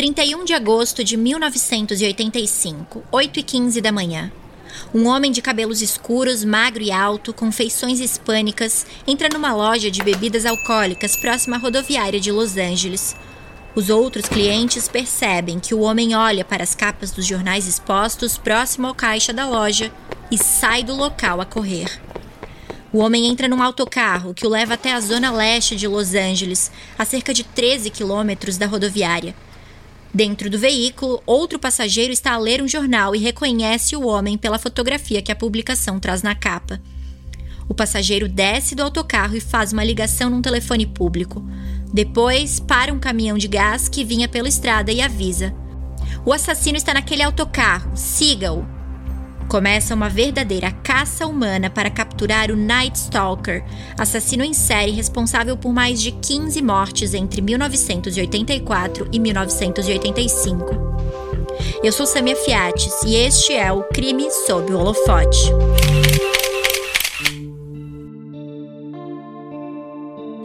31 de agosto de 1985, 8 e 15 da manhã. Um homem de cabelos escuros, magro e alto, com feições hispânicas, entra numa loja de bebidas alcoólicas próxima à rodoviária de Los Angeles. Os outros clientes percebem que o homem olha para as capas dos jornais expostos próximo ao caixa da loja e sai do local a correr. O homem entra num autocarro que o leva até a zona leste de Los Angeles, a cerca de 13 quilômetros da rodoviária. Dentro do veículo, outro passageiro está a ler um jornal e reconhece o homem pela fotografia que a publicação traz na capa. O passageiro desce do autocarro e faz uma ligação num telefone público. Depois, para um caminhão de gás que vinha pela estrada e avisa: O assassino está naquele autocarro, siga-o. Começa uma verdadeira caça humana para capturar o Night Stalker, assassino em série responsável por mais de 15 mortes entre 1984 e 1985. Eu sou Samia Fiates e este é o Crime sob o Holofote.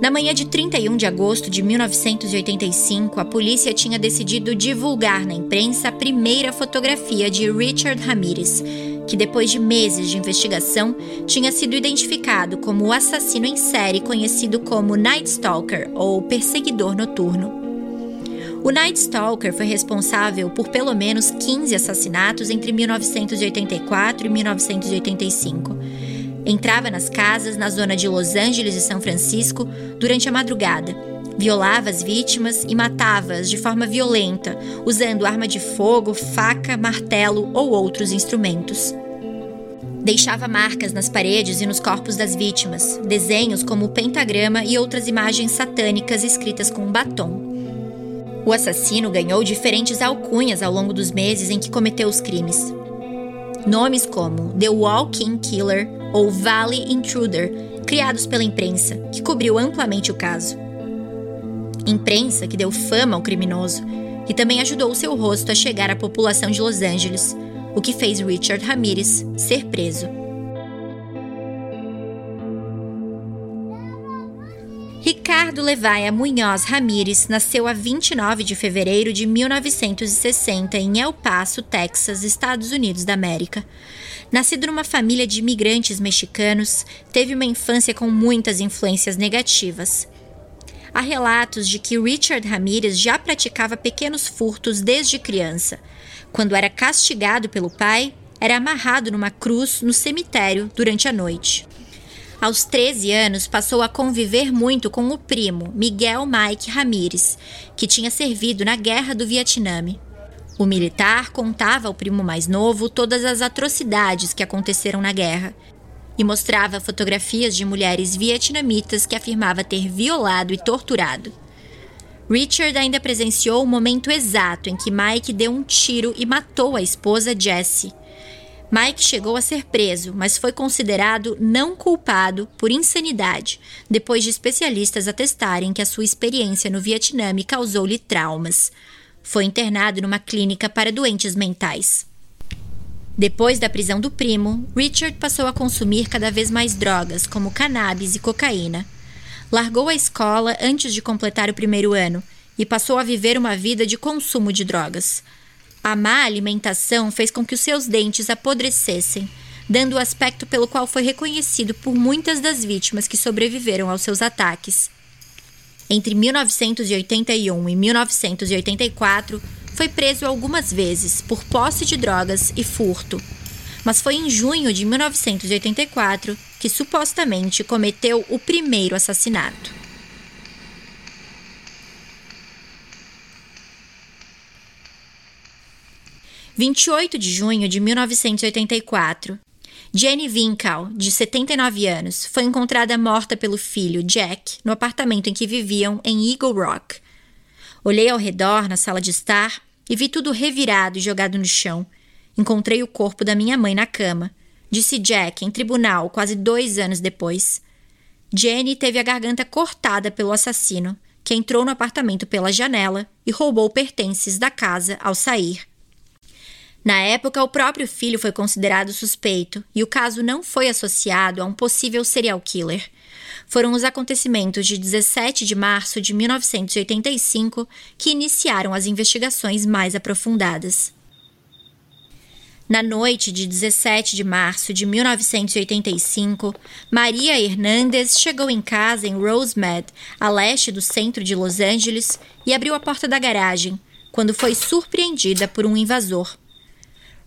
Na manhã de 31 de agosto de 1985, a polícia tinha decidido divulgar na imprensa a primeira fotografia de Richard Ramirez, que depois de meses de investigação tinha sido identificado como o assassino em série conhecido como Night Stalker ou perseguidor noturno. O Night Stalker foi responsável por pelo menos 15 assassinatos entre 1984 e 1985 Entrava nas casas na zona de Los Angeles e São Francisco durante a madrugada, violava as vítimas e matava-as de forma violenta, usando arma de fogo, faca, martelo ou outros instrumentos. Deixava marcas nas paredes e nos corpos das vítimas, desenhos como o pentagrama e outras imagens satânicas escritas com batom. O assassino ganhou diferentes alcunhas ao longo dos meses em que cometeu os crimes. Nomes como The Walking Killer ou Valley Intruder, criados pela imprensa, que cobriu amplamente o caso. Imprensa que deu fama ao criminoso e também ajudou seu rosto a chegar à população de Los Angeles, o que fez Richard Ramirez ser preso. Ricardo Levaia Munhoz Ramírez nasceu a 29 de fevereiro de 1960 em El Paso, Texas, Estados Unidos da América. Nascido numa família de imigrantes mexicanos, teve uma infância com muitas influências negativas. Há relatos de que Richard Ramirez já praticava pequenos furtos desde criança. Quando era castigado pelo pai, era amarrado numa cruz no cemitério durante a noite. Aos 13 anos, passou a conviver muito com o primo, Miguel Mike Ramírez, que tinha servido na Guerra do Vietnã. O militar contava ao primo mais novo todas as atrocidades que aconteceram na guerra e mostrava fotografias de mulheres vietnamitas que afirmava ter violado e torturado. Richard ainda presenciou o momento exato em que Mike deu um tiro e matou a esposa Jessie. Mike chegou a ser preso, mas foi considerado não culpado por insanidade, depois de especialistas atestarem que a sua experiência no Vietnã causou-lhe traumas. Foi internado numa clínica para doentes mentais. Depois da prisão do primo, Richard passou a consumir cada vez mais drogas, como cannabis e cocaína. Largou a escola antes de completar o primeiro ano e passou a viver uma vida de consumo de drogas. A má alimentação fez com que os seus dentes apodrecessem, dando o aspecto pelo qual foi reconhecido por muitas das vítimas que sobreviveram aos seus ataques. Entre 1981 e 1984, foi preso algumas vezes por posse de drogas e furto. Mas foi em junho de 1984 que supostamente cometeu o primeiro assassinato. Vinte e oito de junho de 1984, Jenny Winkle, de 79 anos, foi encontrada morta pelo filho, Jack, no apartamento em que viviam em Eagle Rock. Olhei ao redor na sala de estar e vi tudo revirado e jogado no chão. Encontrei o corpo da minha mãe na cama, disse Jack em tribunal quase dois anos depois. Jenny teve a garganta cortada pelo assassino, que entrou no apartamento pela janela e roubou pertences da casa ao sair. Na época, o próprio filho foi considerado suspeito e o caso não foi associado a um possível serial killer. foram os acontecimentos de 17 de março de 1985 que iniciaram as investigações mais aprofundadas. Na noite de 17 de março de 1985, Maria Hernandes chegou em casa em Rosemead, a leste do centro de Los Angeles, e abriu a porta da garagem, quando foi surpreendida por um invasor.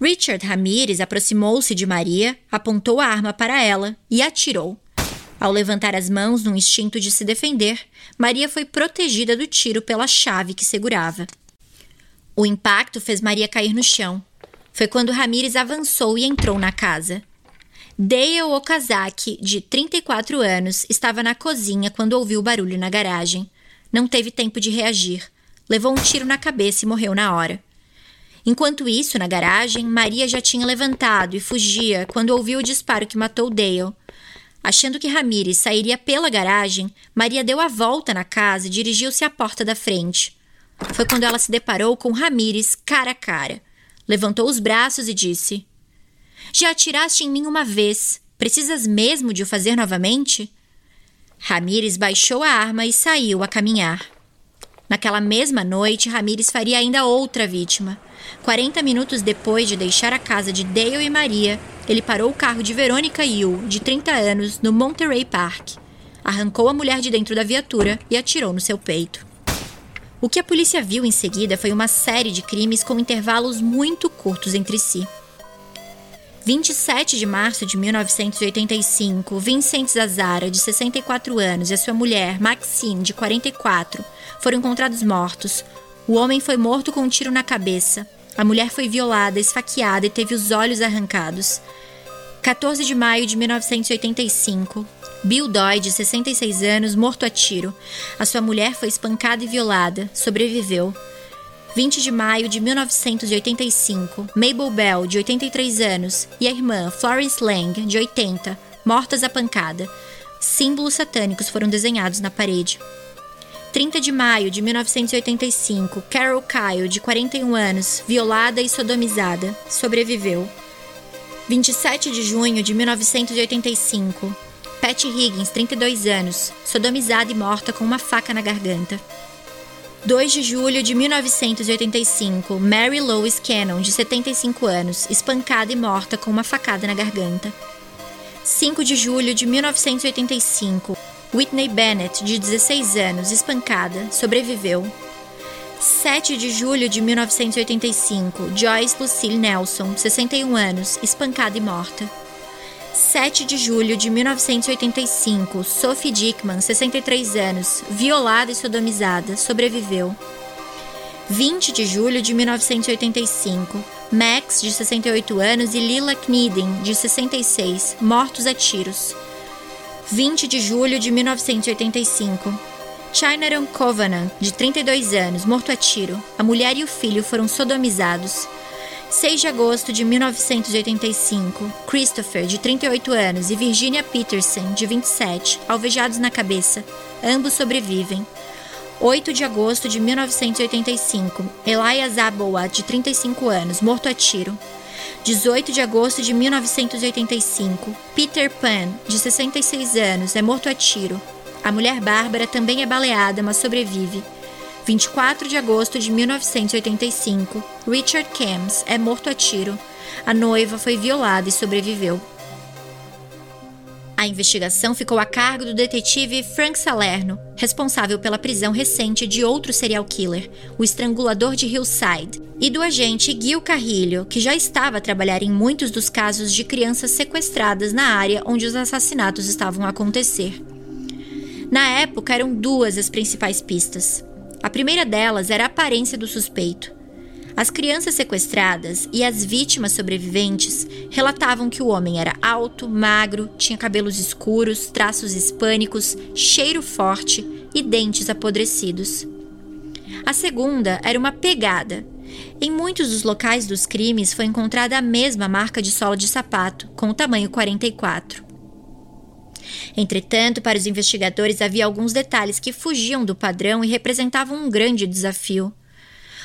Richard Ramirez aproximou-se de Maria, apontou a arma para ela e atirou. Ao levantar as mãos num instinto de se defender, Maria foi protegida do tiro pela chave que segurava. O impacto fez Maria cair no chão foi quando Ramires avançou e entrou na casa. Dale Okazaki, de 34 anos, estava na cozinha quando ouviu o barulho na garagem. Não teve tempo de reagir. Levou um tiro na cabeça e morreu na hora. Enquanto isso, na garagem, Maria já tinha levantado e fugia quando ouviu o disparo que matou Dale. Achando que Ramires sairia pela garagem, Maria deu a volta na casa e dirigiu-se à porta da frente. Foi quando ela se deparou com Ramires cara a cara levantou os braços e disse: Já atiraste em mim uma vez. Precisas mesmo de o fazer novamente? Ramires baixou a arma e saiu a caminhar. Naquela mesma noite, Ramires faria ainda outra vítima. Quarenta minutos depois de deixar a casa de Dale e Maria, ele parou o carro de Verônica Yu, de 30 anos, no Monterey Park. Arrancou a mulher de dentro da viatura e atirou no seu peito. O que a polícia viu em seguida foi uma série de crimes com intervalos muito curtos entre si. 27 de março de 1985, Vincent Zazara, de 64 anos, e sua mulher, Maxine, de 44, foram encontrados mortos. O homem foi morto com um tiro na cabeça. A mulher foi violada, esfaqueada e teve os olhos arrancados. 14 de maio de 1985, Bill Doy, de 66 anos, morto a tiro. A sua mulher foi espancada e violada. Sobreviveu. 20 de maio de 1985, Mabel Bell, de 83 anos, e a irmã Florence Lang, de 80, mortas a pancada. Símbolos satânicos foram desenhados na parede. 30 de maio de 1985, Carol Kyle, de 41 anos, violada e sodomizada, sobreviveu. 27 de junho de 1985, Pat Higgins, 32 anos, sodomizada e morta com uma faca na garganta. 2 de julho de 1985, Mary Lois Cannon, de 75 anos, espancada e morta com uma facada na garganta. 5 de julho de 1985, Whitney Bennett, de 16 anos, espancada, sobreviveu. 7 de julho de 1985, Joyce Lucille Nelson, 61 anos, espancada e morta. 7 de julho de 1985, Sophie Dickman, 63 anos, violada e sodomizada, sobreviveu. 20 de julho de 1985, Max, de 68 anos, e Lila Kniden, de 66, mortos a tiros. 20 de julho de 1985, Chinaron Covenant, de 32 anos, morto a tiro. A mulher e o filho foram sodomizados. 6 de agosto de 1985, Christopher, de 38 anos, e Virginia Peterson, de 27, alvejados na cabeça. Ambos sobrevivem. 8 de agosto de 1985, Elias Aboa, de 35 anos, morto a tiro. 18 de agosto de 1985, Peter Pan, de 66 anos, é morto a tiro. A mulher Bárbara também é baleada, mas sobrevive. 24 de agosto de 1985, Richard Kams é morto a tiro. A noiva foi violada e sobreviveu. A investigação ficou a cargo do detetive Frank Salerno, responsável pela prisão recente de outro serial killer, o estrangulador de Hillside, e do agente Gil Carrilho, que já estava a trabalhar em muitos dos casos de crianças sequestradas na área onde os assassinatos estavam a acontecer. Na época, eram duas as principais pistas. A primeira delas era a aparência do suspeito. As crianças sequestradas e as vítimas sobreviventes relatavam que o homem era alto, magro, tinha cabelos escuros, traços hispânicos, cheiro forte e dentes apodrecidos. A segunda era uma pegada. Em muitos dos locais dos crimes foi encontrada a mesma marca de sola de sapato, com o tamanho 44. Entretanto, para os investigadores havia alguns detalhes que fugiam do padrão e representavam um grande desafio.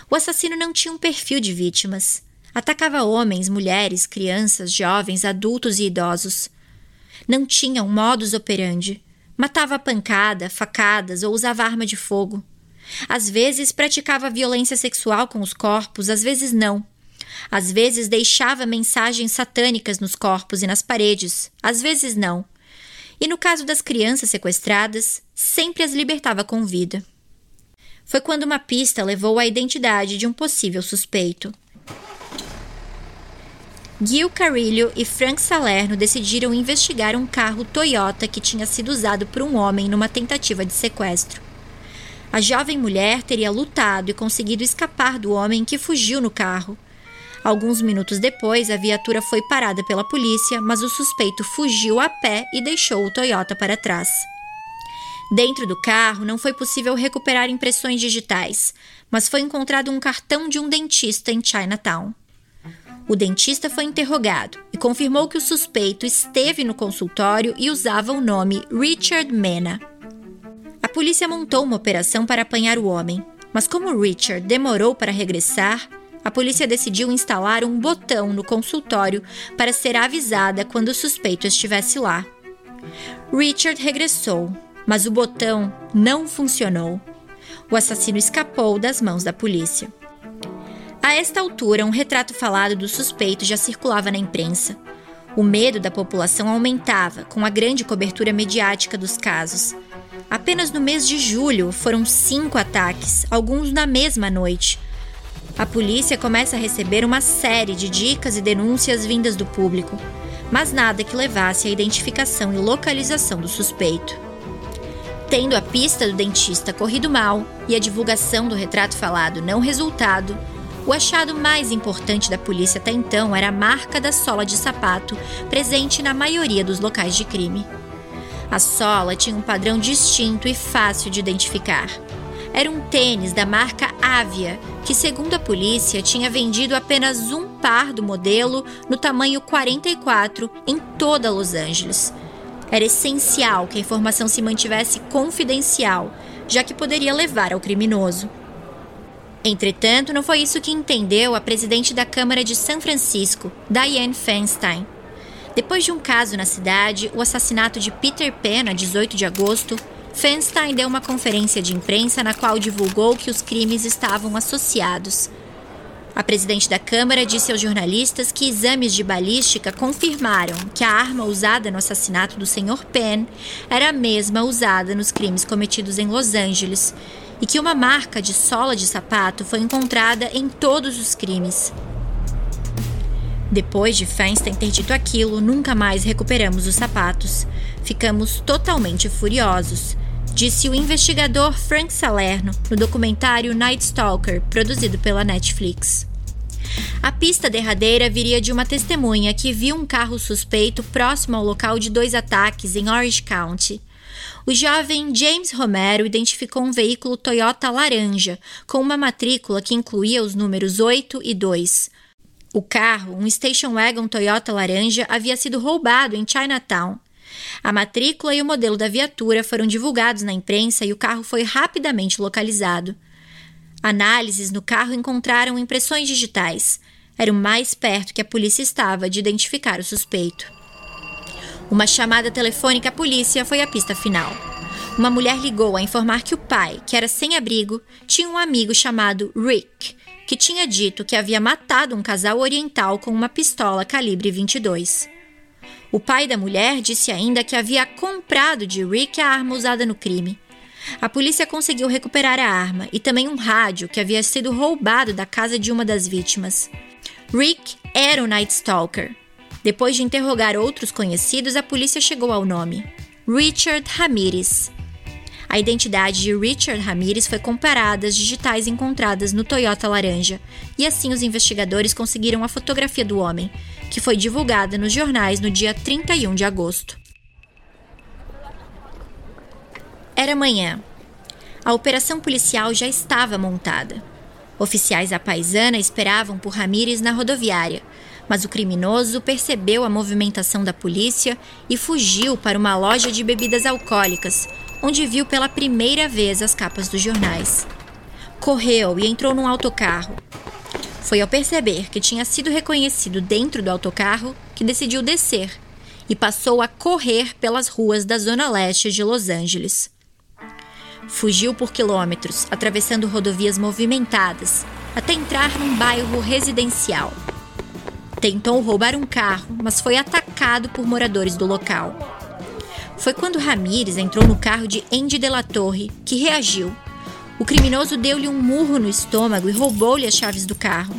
O assassino não tinha um perfil de vítimas. Atacava homens, mulheres, crianças, jovens, adultos e idosos. Não tinha um modus operandi. Matava a pancada, facadas ou usava arma de fogo. Às vezes praticava violência sexual com os corpos, às vezes não. Às vezes deixava mensagens satânicas nos corpos e nas paredes, às vezes não. E no caso das crianças sequestradas, sempre as libertava com vida. Foi quando uma pista levou à identidade de um possível suspeito. Gil Carillo e Frank Salerno decidiram investigar um carro Toyota que tinha sido usado por um homem numa tentativa de sequestro. A jovem mulher teria lutado e conseguido escapar do homem que fugiu no carro. Alguns minutos depois, a viatura foi parada pela polícia, mas o suspeito fugiu a pé e deixou o Toyota para trás. Dentro do carro não foi possível recuperar impressões digitais, mas foi encontrado um cartão de um dentista em Chinatown. O dentista foi interrogado e confirmou que o suspeito esteve no consultório e usava o nome Richard Mena. A polícia montou uma operação para apanhar o homem, mas como Richard demorou para regressar, a polícia decidiu instalar um botão no consultório para ser avisada quando o suspeito estivesse lá. Richard regressou, mas o botão não funcionou. O assassino escapou das mãos da polícia. A esta altura, um retrato falado do suspeito já circulava na imprensa. O medo da população aumentava com a grande cobertura mediática dos casos. Apenas no mês de julho foram cinco ataques, alguns na mesma noite. A polícia começa a receber uma série de dicas e denúncias vindas do público, mas nada que levasse à identificação e localização do suspeito. Tendo a pista do dentista corrido mal e a divulgação do retrato falado não resultado, o achado mais importante da polícia até então era a marca da sola de sapato, presente na maioria dos locais de crime. A sola tinha um padrão distinto e fácil de identificar. Era um tênis da marca Avia, que, segundo a polícia, tinha vendido apenas um par do modelo no tamanho 44 em toda Los Angeles. Era essencial que a informação se mantivesse confidencial, já que poderia levar ao criminoso. Entretanto, não foi isso que entendeu a presidente da Câmara de São Francisco, Dianne Feinstein. Depois de um caso na cidade, o assassinato de Peter Pan, a 18 de agosto, Feinstein deu uma conferência de imprensa na qual divulgou que os crimes estavam associados. A presidente da Câmara disse aos jornalistas que exames de balística confirmaram que a arma usada no assassinato do Sr. Penn era a mesma usada nos crimes cometidos em Los Angeles e que uma marca de sola de sapato foi encontrada em todos os crimes. Depois de Feinstein ter dito aquilo, nunca mais recuperamos os sapatos. Ficamos totalmente furiosos, disse o investigador Frank Salerno no documentário Night Stalker, produzido pela Netflix. A pista derradeira viria de uma testemunha que viu um carro suspeito próximo ao local de dois ataques em Orange County. O jovem James Romero identificou um veículo Toyota laranja, com uma matrícula que incluía os números 8 e 2. O carro, um station wagon Toyota laranja, havia sido roubado em Chinatown. A matrícula e o modelo da viatura foram divulgados na imprensa e o carro foi rapidamente localizado. Análises no carro encontraram impressões digitais. Era o mais perto que a polícia estava de identificar o suspeito. Uma chamada telefônica à polícia foi a pista final. Uma mulher ligou a informar que o pai, que era sem abrigo, tinha um amigo chamado Rick, que tinha dito que havia matado um casal oriental com uma pistola calibre 22. O pai da mulher disse ainda que havia comprado de Rick a arma usada no crime. A polícia conseguiu recuperar a arma e também um rádio que havia sido roubado da casa de uma das vítimas. Rick era o Night Stalker, depois de interrogar outros conhecidos, a polícia chegou ao nome: Richard Ramirez. A identidade de Richard Ramirez foi comparada às digitais encontradas no Toyota laranja, e assim os investigadores conseguiram a fotografia do homem, que foi divulgada nos jornais no dia 31 de agosto. Era manhã. A operação policial já estava montada. Oficiais da paisana esperavam por Ramírez na rodoviária, mas o criminoso percebeu a movimentação da polícia e fugiu para uma loja de bebidas alcoólicas, onde viu pela primeira vez as capas dos jornais. Correu e entrou num autocarro. Foi ao perceber que tinha sido reconhecido dentro do autocarro que decidiu descer e passou a correr pelas ruas da zona leste de Los Angeles. Fugiu por quilômetros, atravessando rodovias movimentadas, até entrar num bairro residencial. Tentou roubar um carro, mas foi atacado por moradores do local. Foi quando Ramírez entrou no carro de Andy de la Torre que reagiu. O criminoso deu-lhe um murro no estômago e roubou-lhe as chaves do carro.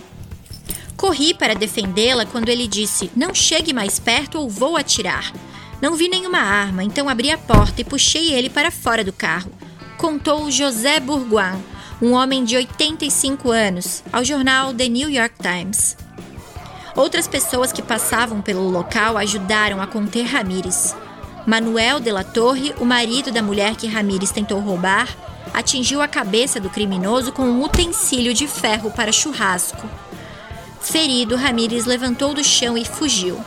Corri para defendê-la quando ele disse: Não chegue mais perto ou vou atirar. Não vi nenhuma arma, então abri a porta e puxei ele para fora do carro. Contou José Bourgoin, um homem de 85 anos, ao jornal The New York Times. Outras pessoas que passavam pelo local ajudaram a conter Ramírez. Manuel de la Torre, o marido da mulher que Ramírez tentou roubar, atingiu a cabeça do criminoso com um utensílio de ferro para churrasco. Ferido, Ramírez levantou do chão e fugiu.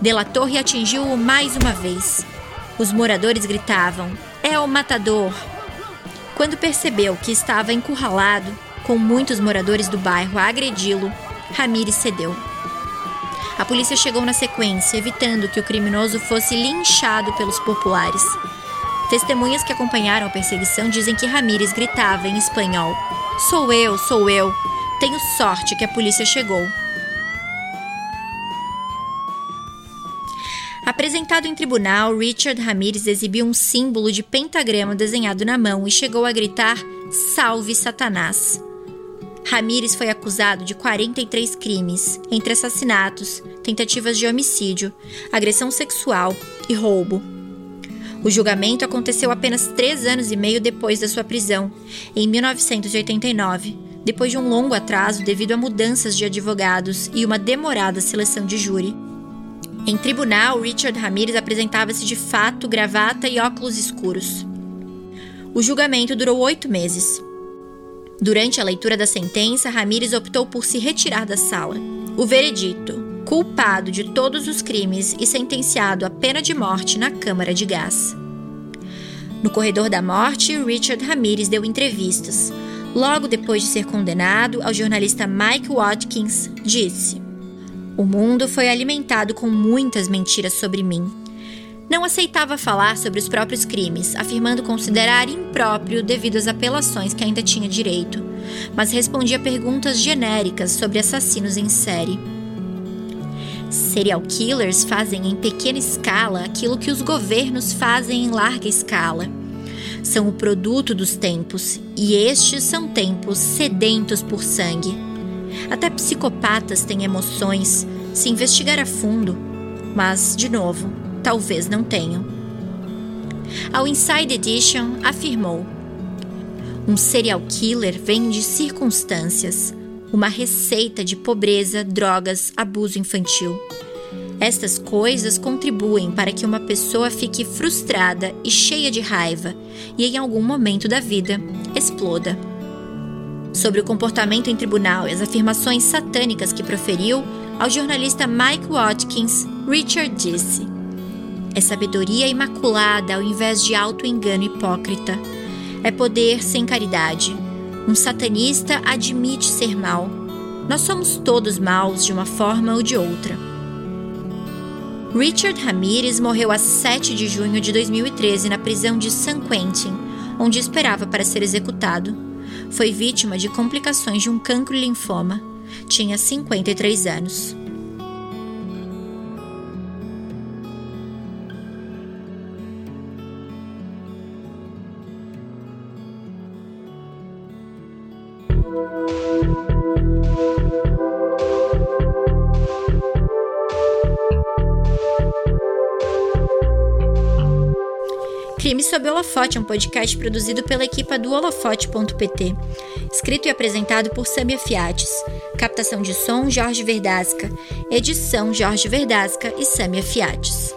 De la Torre atingiu-o mais uma vez. Os moradores gritavam: É o matador! Quando percebeu que estava encurralado, com muitos moradores do bairro a agredi-lo, Ramírez cedeu. A polícia chegou na sequência, evitando que o criminoso fosse linchado pelos populares. Testemunhas que acompanharam a perseguição dizem que Ramírez gritava em espanhol: Sou eu, sou eu. Tenho sorte que a polícia chegou. Apresentado em tribunal, Richard Ramírez exibiu um símbolo de pentagrama desenhado na mão e chegou a gritar: Salve Satanás! Ramírez foi acusado de 43 crimes, entre assassinatos, tentativas de homicídio, agressão sexual e roubo. O julgamento aconteceu apenas três anos e meio depois da sua prisão, em 1989, depois de um longo atraso devido a mudanças de advogados e uma demorada seleção de júri. Em tribunal, Richard Ramirez apresentava-se de fato, gravata e óculos escuros. O julgamento durou oito meses. Durante a leitura da sentença, Ramírez optou por se retirar da sala. O veredito: culpado de todos os crimes e sentenciado à pena de morte na Câmara de Gás. No corredor da morte, Richard Ramírez deu entrevistas. Logo depois de ser condenado, ao jornalista Mike Watkins, disse: O mundo foi alimentado com muitas mentiras sobre mim. Não aceitava falar sobre os próprios crimes, afirmando considerar impróprio devido às apelações que ainda tinha direito, mas respondia perguntas genéricas sobre assassinos em série. Serial killers fazem em pequena escala aquilo que os governos fazem em larga escala. São o produto dos tempos, e estes são tempos sedentos por sangue. Até psicopatas têm emoções, se investigar a fundo, mas, de novo, talvez não tenham. Ao Inside Edition afirmou: Um serial killer vem de circunstâncias, uma receita de pobreza, drogas, abuso infantil. Estas coisas contribuem para que uma pessoa fique frustrada e cheia de raiva e, em algum momento da vida, exploda. Sobre o comportamento em tribunal e as afirmações satânicas que proferiu, ao jornalista Mike Watkins, Richard disse: é sabedoria imaculada ao invés de auto-engano hipócrita. É poder sem caridade. Um satanista admite ser mal. Nós somos todos maus de uma forma ou de outra. Richard Ramirez morreu a 7 de junho de 2013 na prisão de San Quentin, onde esperava para ser executado. Foi vítima de complicações de um cancro linfoma. Tinha 53 anos. Crime sob Holofote é um podcast produzido pela equipa do holofote.pt. Escrito e apresentado por Samia Fiates. Captação de som Jorge Verdasca. Edição Jorge Verdasca e Samia Fiates.